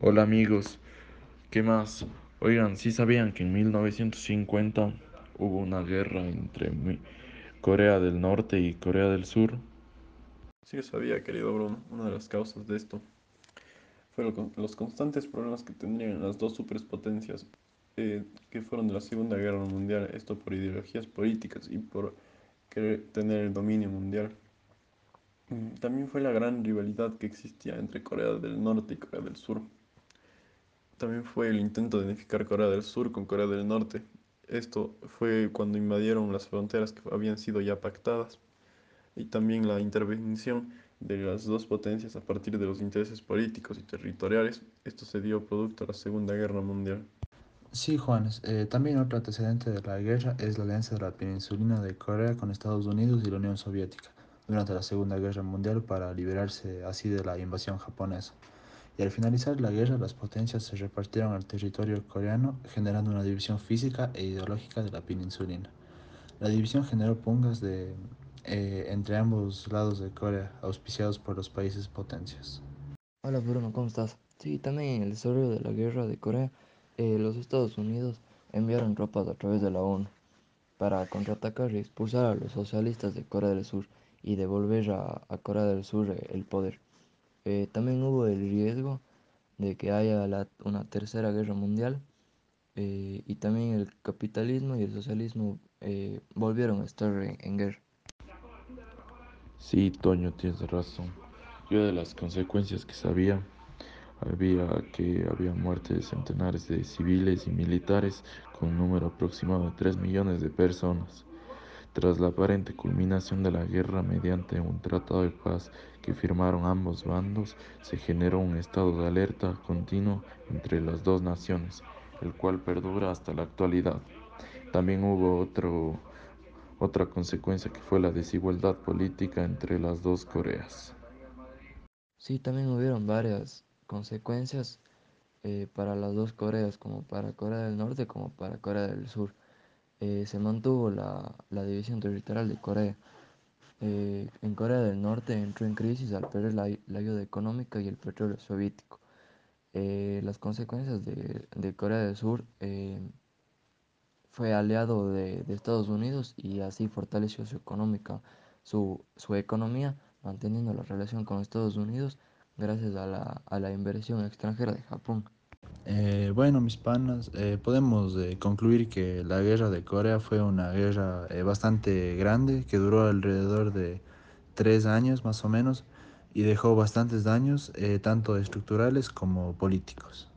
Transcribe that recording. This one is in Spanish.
Hola amigos, ¿qué más? Oigan, ¿sí sabían que en 1950 hubo una guerra entre Corea del Norte y Corea del Sur? Sí, sabía, querido Bruno, una de las causas de esto fue lo con- los constantes problemas que tendrían las dos superpotencias eh, que fueron de la Segunda Guerra Mundial, esto por ideologías políticas y por querer tener el dominio mundial. Mm, También fue la gran rivalidad que existía entre Corea del Norte y Corea del Sur. También fue el intento de unificar Corea del Sur con Corea del Norte. Esto fue cuando invadieron las fronteras que habían sido ya pactadas. y también la intervención de las dos potencias a partir de los intereses políticos y territoriales. Esto se dio producto de la Segunda Guerra Mundial. Sí, Juanes. Eh, también otro antecedente de la guerra es la alianza de la península de Corea con Estados Unidos y la Unión Soviética durante la Segunda Guerra Mundial para liberarse así de la invasión japonesa. Y al finalizar la guerra, las potencias se repartieron el territorio coreano, generando una división física e ideológica de la península. La división generó pungas de, eh, entre ambos lados de Corea, auspiciados por los países potencias. Hola Bruno, ¿cómo estás? Sí, también en el desarrollo de la guerra de Corea, eh, los Estados Unidos enviaron tropas a través de la ONU para contraatacar y expulsar a los socialistas de Corea del Sur y devolver a, a Corea del Sur eh, el poder. Eh, también hubo el riesgo de que haya la- una tercera guerra mundial eh, y también el capitalismo y el socialismo eh, volvieron a estar en guerra. Sí, Toño, tienes razón. Yo de las consecuencias que sabía, había que había muerte de centenares de civiles y militares con un número aproximado de 3 millones de personas. Tras la aparente culminación de la guerra mediante un tratado de paz que firmaron ambos bandos, se generó un estado de alerta continuo entre las dos naciones, el cual perdura hasta la actualidad. También hubo otro, otra consecuencia que fue la desigualdad política entre las dos Coreas. Sí, también hubieron varias consecuencias eh, para las dos Coreas, como para Corea del Norte como para Corea del Sur. Eh, se mantuvo la, la división territorial de Corea. Eh, en Corea del Norte entró en crisis al perder la, la ayuda económica y el petróleo soviético. Eh, las consecuencias de, de Corea del Sur fue aliado de, de Estados Unidos y así fortaleció su económica, su, su economía, manteniendo la relación con Estados Unidos gracias a la, a la inversión extranjera de Japón. Eh, bueno, mis panas, eh, podemos eh, concluir que la guerra de Corea fue una guerra eh, bastante grande que duró alrededor de tres años más o menos y dejó bastantes daños, eh, tanto estructurales como políticos.